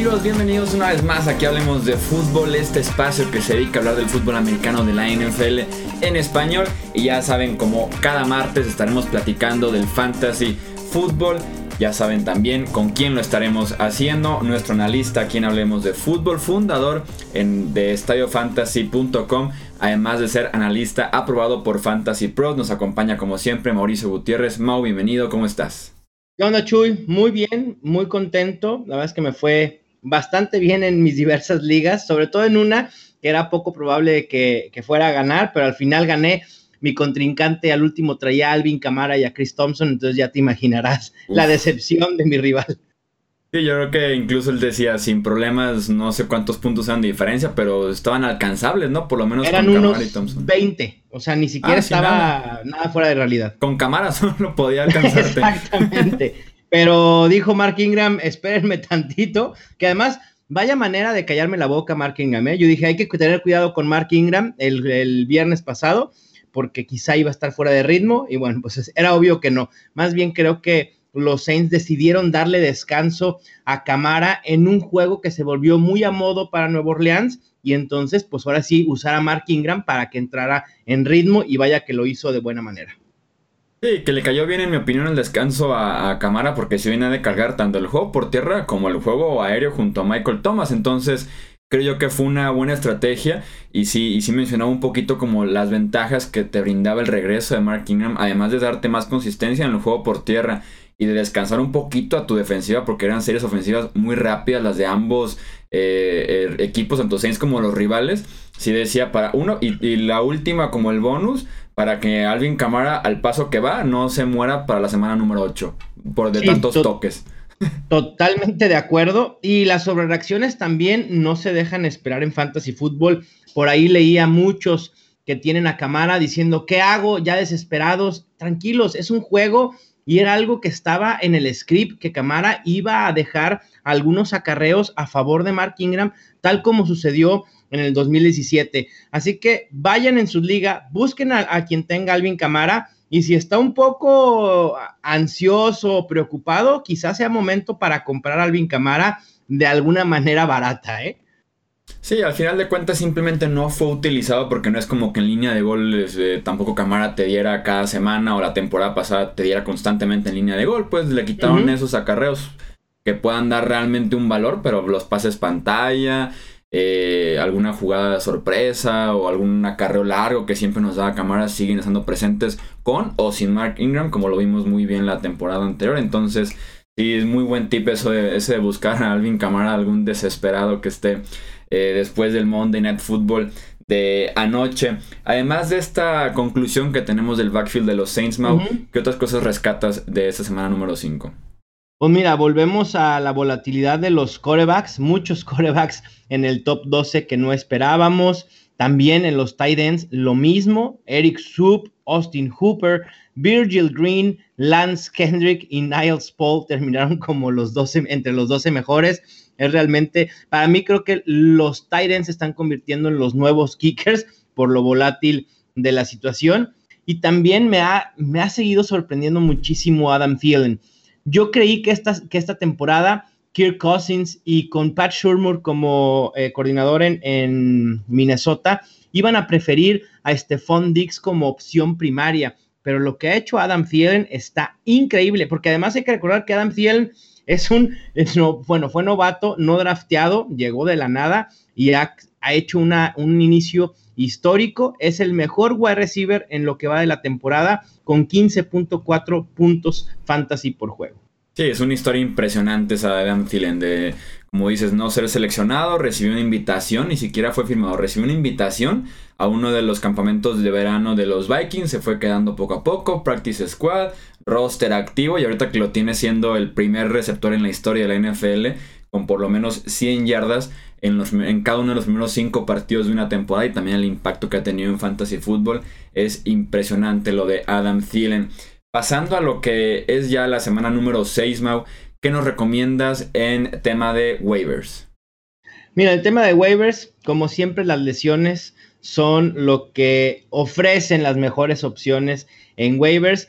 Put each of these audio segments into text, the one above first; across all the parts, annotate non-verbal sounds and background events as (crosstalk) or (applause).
amigos? Bienvenidos una vez más aquí hablemos de fútbol, este espacio que se dedica a hablar del fútbol americano de la NFL en español y ya saben como cada martes estaremos platicando del fantasy fútbol. Ya saben también con quién lo estaremos haciendo. Nuestro analista, quien hablemos de fútbol, fundador en, de estadiofantasy.com, además de ser analista aprobado por Fantasy Pros, nos acompaña como siempre Mauricio Gutiérrez. Mau, bienvenido, ¿cómo estás? ¿Qué onda, Chuy? Muy bien, muy contento. La verdad es que me fue bastante bien en mis diversas ligas, sobre todo en una que era poco probable que, fuera a ganar, pero al final gané. Mi contrincante al último traía a Alvin Camara y a Chris Thompson, entonces ya te imaginarás la decepción de mi rival. Sí, yo creo que incluso él decía sin problemas, no sé cuántos puntos eran de diferencia, pero estaban alcanzables, ¿no? Por lo menos eran unos y Thompson. 20, o sea, ni siquiera ah, estaba nada. fuera de realidad. Con Camara (laughs) solo podía alcanzarte. Exactamente. Pero dijo Mark Ingram, (laughs) espérenme tantito, que además vaya manera de callarme la boca Mark Ingram. ¿eh? Yo dije, hay que tener cuidado con Mark Ingram el, el viernes pasado, porque quizá iba a estar fuera de ritmo, y bueno, pues era obvio que no. Más bien creo que los Saints decidieron darle descanso a Camara en un juego que se volvió muy a modo para Nueva Orleans y entonces pues ahora sí usar a Mark Ingram para que entrara en ritmo y vaya que lo hizo de buena manera. Sí, que le cayó bien en mi opinión el descanso a, Camara porque se viene de cargar tanto el juego por tierra como el juego aéreo junto a Michael Thomas, entonces creo yo que fue una buena estrategia y sí, y sí mencionaba un poquito como las ventajas que te brindaba el regreso de Mark Ingram, además de darte más consistencia en el juego por tierra y de descansar un poquito a tu defensiva porque eran series ofensivas muy rápidas las de ambos eh, er, equipos, tanto Saints como los rivales. Sí decía para uno y, la última como el bonus para que Alvin Camara al paso que va no se muera para la semana número 8 por de tantos toques. Totalmente de acuerdo. Y las sobrereacciones también no se dejan esperar en fantasy fútbol. Por ahí leía muchos que tienen a Camara diciendo, ¿qué hago? Ya desesperados. Tranquilos, es un juego y era algo que estaba en el script que Camara iba a dejar algunos acarreos a favor de Mark Ingram, tal como sucedió en el 2017. Así que vayan en su liga, busquen a, quien tenga Alvin Camara y si está un poco ansioso o preocupado, quizás sea momento para comprar a Alvin Camara de alguna manera barata, ¿eh? Sí, al final de cuentas simplemente no fue utilizado porque no es como que en línea de gol eh, tampoco Camara te diera cada semana o la temporada pasada te diera constantemente en línea de gol, pues le quitaron esos acarreos que puedan dar realmente un valor, pero los pases pantalla, eh, alguna jugada de sorpresa o algún acarreo largo que siempre nos da Camara siguen estando presentes con o sin Mark Ingram, como lo vimos muy bien la temporada anterior. Entonces, sí, es muy buen tip eso de, ese de buscar a Alvin Camara, algún desesperado que esté eh, después del Monday Night Football de anoche. Además de esta conclusión que tenemos del backfield de los Saints, Mau, ¿qué otras cosas rescatas de esta semana número 5? Pues mira, volvemos a la volatilidad de los corebacks, muchos (laughs) corebacks en el top 12 que no esperábamos. También en los tight ends, lo mismo. Eric Soup, Austin Hooper, Virgil Green, Lance Kendrick y Niles Paul (laughs) terminaron como los 12, entre los 12 mejores. Es realmente, para mí creo que los Titans se están convirtiendo en los nuevos kickers por lo volátil de la situación. Y también me ha, me ha seguido sorprendiendo muchísimo Adam Thielen. Yo creí que esta, que esta temporada Kirk Cousins y con Pat Shurmur como eh, coordinador en, en, Minnesota iban a preferir a Stephon Dix como opción primaria. Pero lo que ha hecho Adam Thielen está increíble, porque además hay que recordar que Adam Thielen es un, (laughs) bueno, fue novato, no drafteado, llegó de la nada y ha, hecho un inicio histórico. Es el mejor wide receiver en lo que va de la temporada con 15.4 puntos fantasy por juego. Sí, es una historia impresionante esa de Adam Thielen de, como dices, no ser seleccionado, recibió una invitación, ni siquiera fue firmado, recibió una invitación a uno de los campamentos de verano de los Vikings, se fue quedando poco a poco, practice squad, roster activo y ahorita que lo tiene siendo el primer receptor en la historia de la NFL con por lo menos 100 yardas en, los, en cada uno de los primeros 5 partidos de una temporada y también el impacto que ha tenido en fantasy fútbol es impresionante lo de Adam Thielen. Pasando a lo que es ya la semana número 6, Mau, ¿qué nos recomiendas en tema de waivers? Mira, el tema de waivers, como siempre las lesiones son lo que ofrecen las mejores opciones en waivers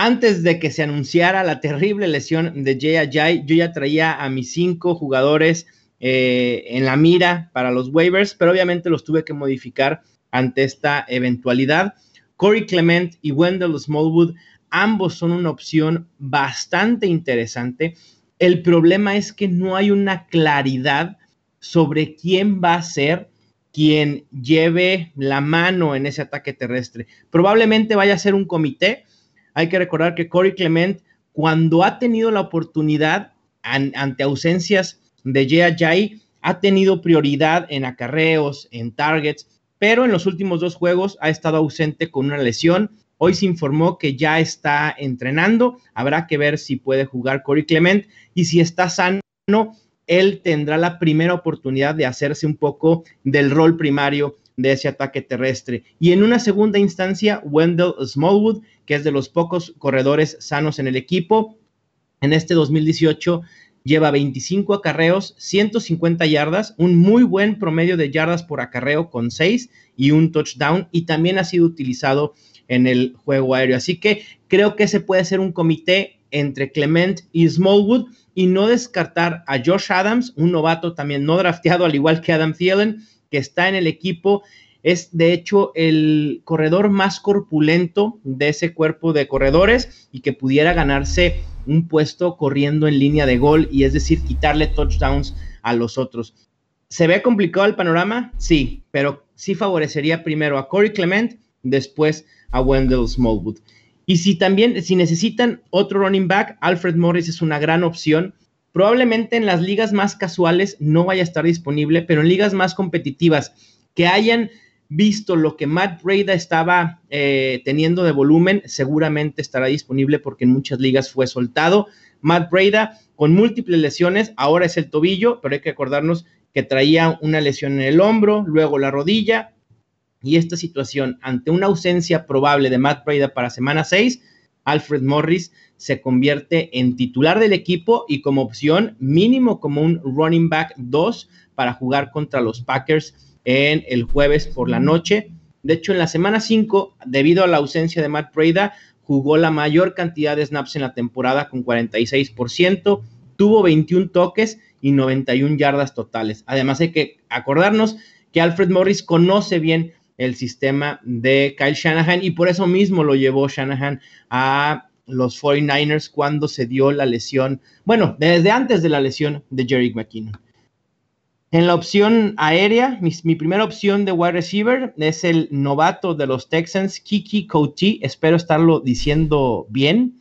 antes de que se anunciara la terrible lesión de Jay Ajay, yo ya traía a mis cinco jugadores eh, en la mira para los waivers, pero obviamente los tuve que modificar ante esta eventualidad. Corey Clement y Wendell Smallwood, ambos son una opción bastante interesante. El problema es que no hay una claridad sobre quién va a ser quien lleve la mano en ese ataque terrestre. Probablemente vaya a ser un comité. Hay que recordar que Corey Clement, cuando ha tenido la oportunidad ante ausencias de Jay Jai, ha tenido prioridad en acarreos, en targets, pero en los últimos dos juegos ha estado ausente con una lesión. Hoy se informó que ya está entrenando. Habrá que ver si puede jugar Corey Clement y si está sano, él tendrá la primera oportunidad de hacerse un poco del rol primario de ese ataque terrestre. Y en una segunda instancia, Wendell Smallwood, que es de los pocos corredores sanos en el equipo, en este 2018 lleva 25 acarreos, 150 yardas, un muy buen promedio de yardas por acarreo con 6 y un touchdown y también ha sido utilizado en el juego aéreo. Así que creo que ese puede ser un comité entre Clement y Smallwood y no descartar a Josh Adams, un novato también no drafteado al igual que Adam Thielen, que está en el equipo. Es de hecho el corredor más corpulento de ese cuerpo de corredores y que pudiera ganarse un puesto corriendo en línea de gol y es decir, quitarle touchdowns a los otros. ¿Se ve complicado el panorama? Sí, pero sí favorecería primero a Corey Clement, después a Wendell Smallwood. Y si también, si necesitan otro running back, Alfred Morris es una gran opción. Probablemente en las ligas más casuales no vaya a estar disponible, pero en ligas más competitivas que hayan visto lo que Matt Breda estaba eh, teniendo de volumen, seguramente estará disponible porque en muchas ligas fue soltado. Matt Breda con múltiples lesiones, ahora es el tobillo, pero hay que acordarnos que traía una lesión en el hombro, luego la rodilla, y esta situación ante una ausencia probable de Matt Breda para semana 6, Alfred Morris se convierte en titular del equipo y como opción mínimo como un running back 2 para jugar contra los Packers en el jueves por la noche. De hecho, en la semana 5, debido a la ausencia de Matt Breda, jugó la mayor cantidad de snaps en la temporada con 46%, tuvo 21 toques y 91 yardas totales. Además, hay que acordarnos que Alfred Morris conoce bien el sistema de Kyle Shanahan y por eso mismo lo llevó Shanahan a los 49ers cuando se dio la lesión, bueno, desde antes de la lesión de Jerry McKinnon. En la opción aérea, mi, primera opción de wide receiver es el novato de los Texans, Kiki Couty. Espero estarlo diciendo bien.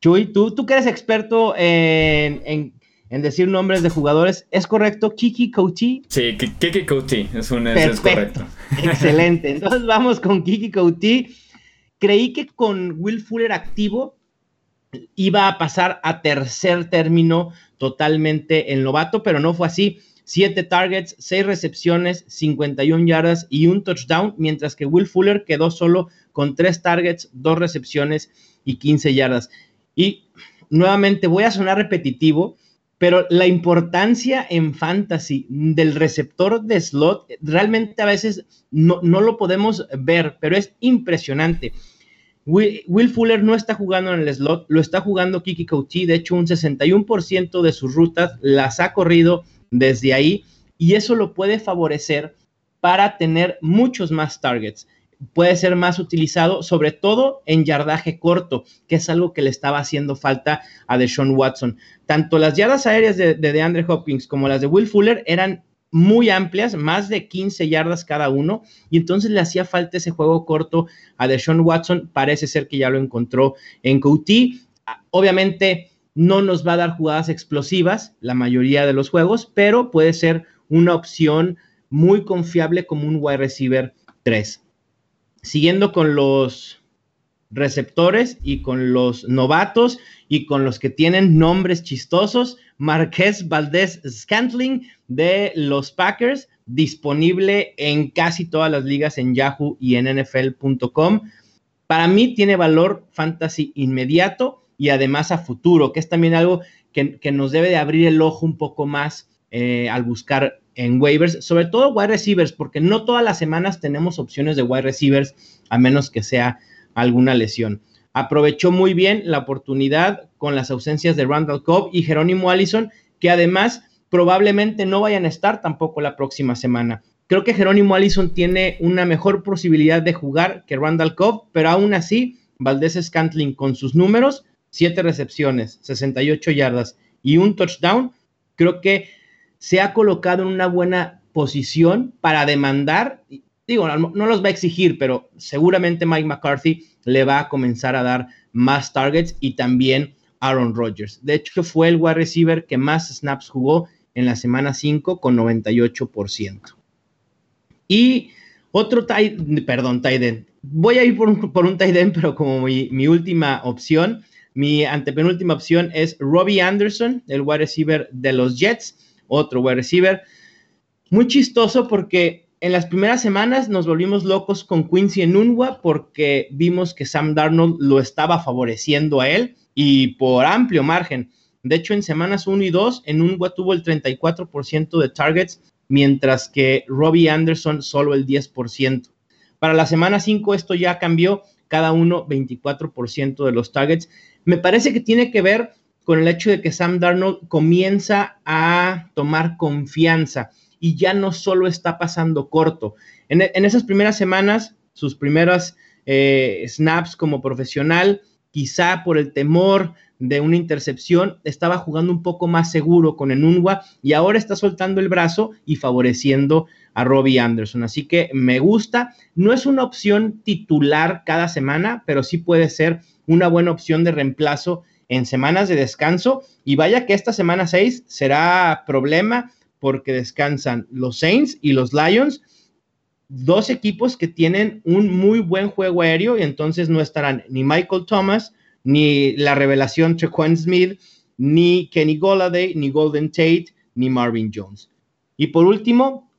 Chuy, tú, tú que eres experto en en decir nombres de jugadores. ¿Es correcto? Kiki Couti. Sí, Kiki es, un, es correcto. Excelente. (laughs) Entonces vamos con Kiki Couti. Creí que con Will Fuller activo iba a pasar a tercer término totalmente el novato, pero no fue así. Siete targets, seis recepciones, 51 yardas y un touchdown, mientras que Will Fuller quedó solo con tres targets, dos recepciones y 15 yardas. Y nuevamente voy a sonar repetitivo, pero la importancia en fantasy del receptor de slot realmente a veces no, lo podemos ver, pero es impresionante. Will, Fuller no está jugando en el slot, lo está jugando Kiki Couchi. De hecho, un 61% de sus rutas las ha corrido desde ahí y eso lo puede favorecer para tener muchos más targets puede ser más utilizado, sobre todo en yardaje corto, que es algo que le estaba haciendo falta a Deshaun Watson. Tanto las yardas aéreas de, de DeAndre Hopkins como las de Will Fuller eran muy amplias, más de 15 yardas cada uno, y entonces le hacía falta ese juego corto a Deshaun Watson. Parece ser que ya lo encontró en Couty. Obviamente no nos va a dar jugadas explosivas la mayoría de los juegos, pero puede ser una opción muy confiable como un wide receiver 3. Siguiendo con los receptores y con los novatos y con los que tienen nombres chistosos, Marqués Valdés Scantling de los Packers, disponible en casi todas las ligas en Yahoo y en NFL.com. Para mí tiene valor fantasy inmediato y además a futuro, que es también algo que, nos debe de abrir el ojo un poco más eh, al buscar en waivers, sobre todo wide receivers, porque no todas las semanas tenemos opciones de wide receivers, a menos que sea alguna lesión. Aprovechó muy bien la oportunidad con las ausencias de Randall Cobb y Jerónimo Allison, que además probablemente no vayan a estar tampoco la próxima semana. Creo que Jerónimo Allison tiene una mejor posibilidad de jugar que Randall Cobb, pero aún así, Valdés Scantling con sus números, 7 recepciones, 68 yardas y un touchdown, creo que se ha colocado en una buena posición para demandar, digo, no, los va a exigir, pero seguramente Mike McCarthy le va a comenzar a dar más targets y también Aaron Rodgers. De hecho, fue el wide receiver que más snaps jugó en la semana 5 con 98%. Y otro tight, perdón, tight end. Voy a ir por un, tight end, pero como mi, mi última opción, mi antepenúltima opción es Robbie Anderson, el wide receiver de los Jets, otro wide receiver. Muy chistoso porque en las primeras semanas nos volvimos locos con Quincy en Unwa porque vimos que Sam Darnold lo estaba favoreciendo a él y por amplio margen. De hecho, en semanas 1 y 2, en Unwa tuvo el 34% de targets, mientras que Robbie Anderson solo el 10%. Para la semana 5 esto ya cambió, cada uno 24% de los targets. Me parece que tiene que ver con el hecho de que Sam Darnold comienza a tomar confianza y ya no solo está pasando corto. En, esas primeras semanas, sus primeras eh, snaps como profesional, quizá por el temor de una intercepción, estaba jugando un poco más seguro con Enunwa y ahora está soltando el brazo y favoreciendo a Robbie Anderson. Así que me gusta. No es una opción titular cada semana, pero sí puede ser una buena opción de reemplazo en semanas de descanso. Y vaya que esta semana 6 será problema porque descansan los Saints y los Lions, dos equipos que tienen un muy buen juego aéreo y entonces no estarán ni Michael Thomas, ni la revelación Trequan Smith, ni Kenny Golladay, ni Golden Tate, ni Marvin Jones. Y por último,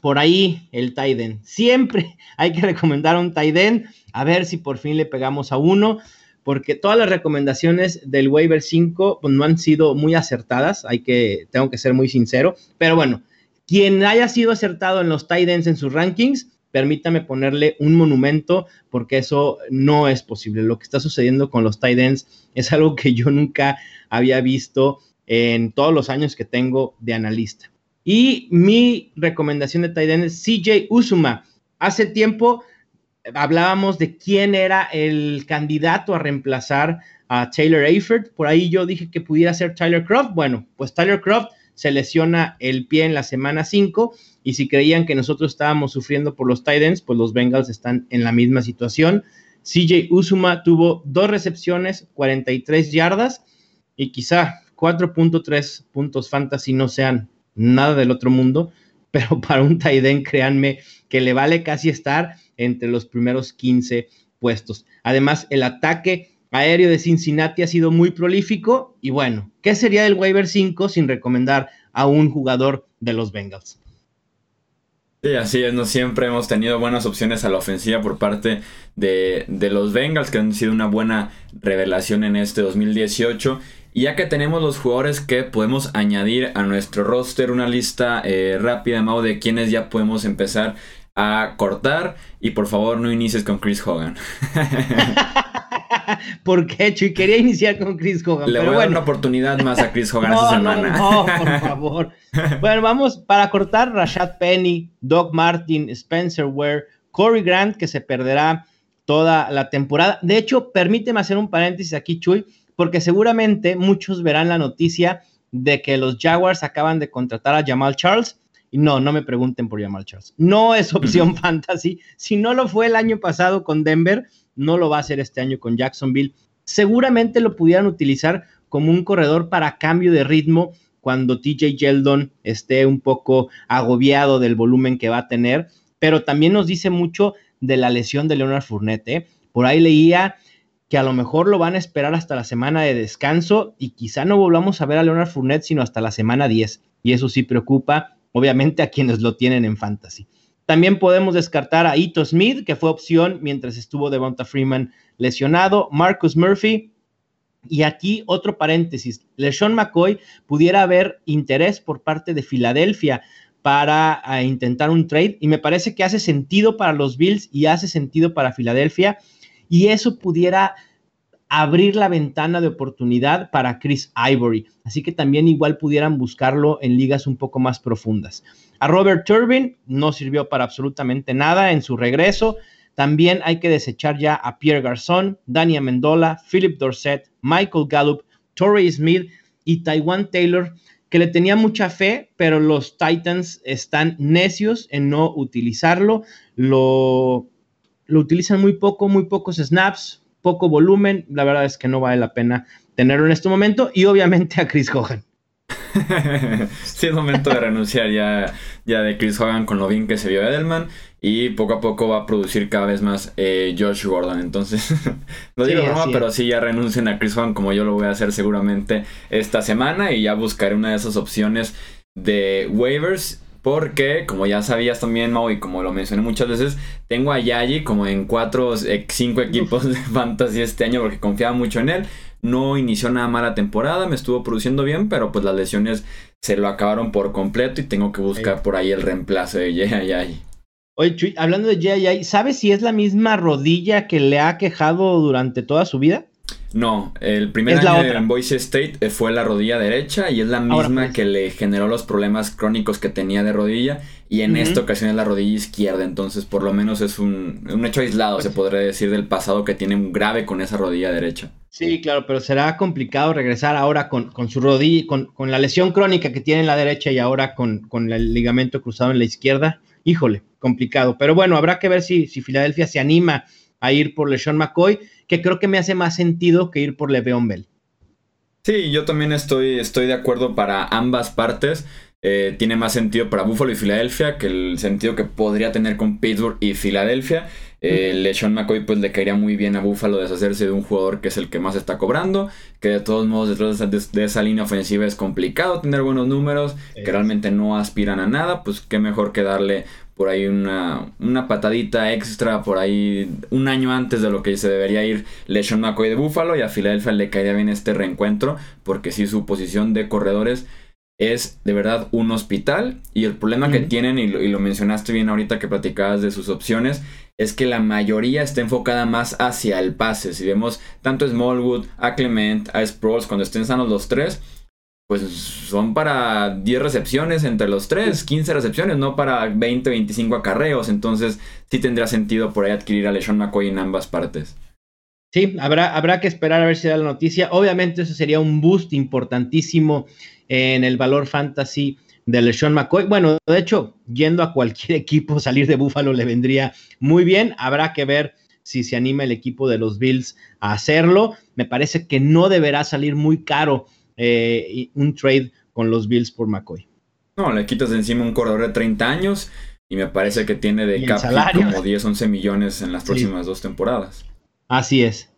por ahí el Tiden. Siempre (laughs) hay que recomendar un Tiden, a ver si por fin le pegamos a uno porque todas las recomendaciones del waiver 5 pues, no han sido muy acertadas, hay que, tengo que ser muy sincero, pero bueno, quien haya sido acertado en los tight ends en sus rankings, permítame ponerle un monumento porque eso no es posible. Lo que está sucediendo con los tight ends es (laughs) algo que yo nunca había visto en todos los años que tengo de analista. Y mi recomendación de tight end CJ Usuma. Hace tiempo hablábamos de quién era el candidato a reemplazar a Taylor Eifert. Por ahí yo dije que pudiera ser Tyler Croft. Bueno, pues Tyler Croft se lesiona el pie en la semana 5 y si creían que nosotros estábamos sufriendo por los Titans, pues los Bengals están en la misma situación. CJ Usuma tuvo dos recepciones, 43 yardas y quizá 4.3 puntos fantasy no sean nada del otro mundo, pero (laughs) para un tight créanme que le vale casi estar entre los primeros 15 puestos. Además, el ataque aéreo de Cincinnati ha sido muy prolífico y bueno, ¿qué sería el waiver 5 sin recomendar a un jugador de los Bengals? Sí, así es, no siempre hemos tenido buenas opciones a la ofensiva por parte de, los Bengals, que han sido una buena revelación en este 2018. Y ya que tenemos los jugadores que podemos añadir a nuestro roster, una lista eh, rápida, Mau, de quienes ya podemos empezar a cortar y por favor no inicies con Chris Hogan. (laughs) ¿Por qué, Chuy? Quería iniciar con Chris Hogan. Le voy a dar una oportunidad más a Chris Hogan esta semana. No, no, por favor. (laughs) bueno, vamos para cortar Rashad Penny, Doug Martin, Spencer Ware, Corey Grant, que se perderá toda la temporada. De hecho, permíteme hacer un paréntesis aquí, Chuy, porque seguramente muchos verán la noticia de que los Jaguars acaban de contratar a Jamal Charles y no, no me pregunten por llamar Charles. No es opción fantasy. Si no lo fue el año pasado con Denver, no lo va a hacer este año con Jacksonville. Seguramente lo pudieran utilizar como un corredor para cambio de ritmo cuando TJ Yeldon esté un poco agobiado del volumen que va a tener. Pero también nos dice mucho de la lesión de Leonard Fournette. ¿eh? Por ahí leía que a lo mejor lo van a esperar hasta la semana de descanso y quizá no volvamos a ver a Leonard Fournette sino hasta la semana 10. Y eso sí preocupa obviamente a quienes lo tienen en fantasy. También podemos descartar a Ito Smith, que fue opción mientras estuvo Devonta Freeman lesionado, Marcus Murphy. Y aquí otro paréntesis, LeSean McCoy pudiera haber interés por parte de Filadelfia para intentar un trade y me parece que hace sentido para los Bills y hace sentido para Filadelfia y eso pudiera abrir la ventana de oportunidad para Chris Ivory. Así que también igual pudieran buscarlo en ligas un poco más profundas. A Robert Turbin no sirvió para absolutamente nada en su regreso. También hay que desechar ya a Pierre Garzón, Daniel Mendola, Philip Dorset, Michael Gallup, Torrey Smith y Taiwan Taylor, que le tenía mucha fe, pero los Titans están necios en no utilizarlo. Lo, lo utilizan muy poco, muy pocos snaps, poco volumen, la verdad es que no vale la pena tenerlo en este momento y obviamente a Chris Hogan. (laughs) sí, es momento de renunciar ya, ya de Chris Hogan con lo bien que se vio Edelman y poco a poco va a producir cada vez más eh, Josh Gordon. Entonces, (laughs) no digo broma, pero sí ya renuncien a Chris Hogan como yo lo voy a hacer seguramente esta semana y ya buscaré una de esas opciones de waivers porque, como ya sabías también, Mau, y como lo mencioné muchas veces, tengo a Yayi como en cuatro, eh, cinco equipos de fantasy este año porque confiaba mucho en él. No inició nada mala temporada, me estuvo produciendo bien, pero pues las lesiones se lo acabaron por completo y tengo que buscar por ahí el reemplazo de Yayi. Oye, hablando de Yayi, ¿sabes si es la misma rodilla que le ha quejado durante toda su vida? No, el primer año en Boise State eh, fue la rodilla derecha y es la misma pues. que le generó los problemas crónicos que tenía de rodilla y en esta ocasión es la rodilla izquierda, entonces por lo menos es un, hecho aislado, se podría decir, del pasado que tiene un grave con esa rodilla derecha. Sí, claro, pero será complicado regresar ahora con, su rodilla, con, con, la lesión crónica que tiene en la derecha y ahora con, con, el ligamento cruzado en la izquierda. Híjole, complicado. Pero bueno, habrá que ver si, si Filadelfia se anima a ir por LeSean McCoy, que creo que me hace más sentido que ir por Le'Veon Bell. Sí, yo también estoy, estoy de acuerdo para ambas partes. Eh, tiene más sentido para Buffalo y Filadelfia que el sentido que podría tener con Pittsburgh y Filadelfia. Eh, LeSean McCoy pues le caería muy bien a Buffalo deshacerse de un jugador que es el que más está cobrando, que de todos modos detrás de, esa línea ofensiva es complicado tener buenos números, que realmente no aspiran a nada, pues qué mejor que darle por ahí una, una patadita extra, por ahí un año antes de lo que se debería ir LeSean McCoy de Buffalo y a Filadelfia le caería bien este reencuentro, porque si su posición de corredores es de verdad un hospital y el problema que tienen, y lo, mencionaste bien ahorita que platicabas de sus opciones, es que la mayoría está enfocada más hacia el pase. Si vemos tanto a Smallwood, a Clement, a Sproles, cuando estén sanos los tres, pues son para 10 recepciones entre los tres, 15 recepciones, no para 20, 25 acarreos. Entonces sí tendría sentido por ahí adquirir a LeSean McCoy en ambas partes. Sí, habrá, habrá que esperar a ver si da la noticia. Obviamente eso sería un boost importantísimo en el valor fantasy de LeSean McCoy. Bueno, de hecho, yendo a cualquier (laughs) equipo, salir de Búfalo le vendría muy bien. Habrá que ver si se anima el equipo de los Bills a hacerlo. Me parece que no deberá salir muy caro eh, un trade con los Bills por McCoy. No, le quitas de encima un corredor de 30 años y me parece que tiene de cap como 10, 11 millones en las próximas dos temporadas. Así es.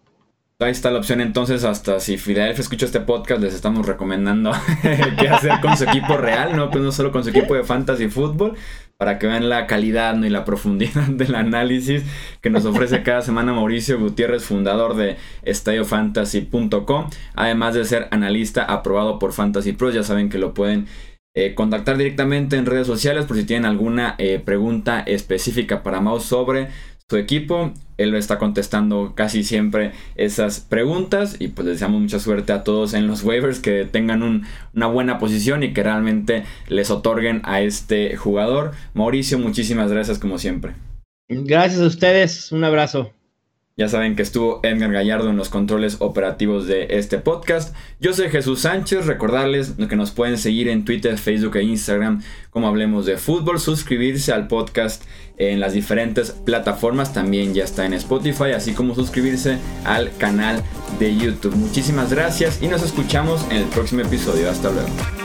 Ahí está la opción entonces, hasta si Philadelphia escucha este podcast, les estamos recomendando (laughs) qué hacer con su equipo real, ¿no? Pues no solo con su equipo de fantasy fútbol, para que vean la calidad y la profundidad (laughs) del análisis que nos ofrece cada semana Mauricio Gutiérrez, fundador de estadiofantasy.com, además de ser analista aprobado por Fantasy Pros, ya saben que lo pueden eh, contactar directamente en redes sociales por si tienen alguna eh, pregunta específica para Mouse sobre su equipo. Él está contestando casi siempre esas preguntas y pues deseamos mucha suerte a todos en los waivers que tengan una buena posición y que realmente les otorguen a este jugador. Mauricio, muchísimas gracias como siempre. Gracias a ustedes, un abrazo. Ya saben que estuvo Edgar Gallardo en los controles operativos de este podcast. Yo soy Jesús Sánchez. Recordarles que nos pueden seguir en Twitter, Facebook e Instagram como hablemos de fútbol. Suscribirse al podcast en las diferentes plataformas. También ya está en Spotify. Así como suscribirse al canal de YouTube. Muchísimas gracias y nos escuchamos en el próximo episodio. Hasta luego.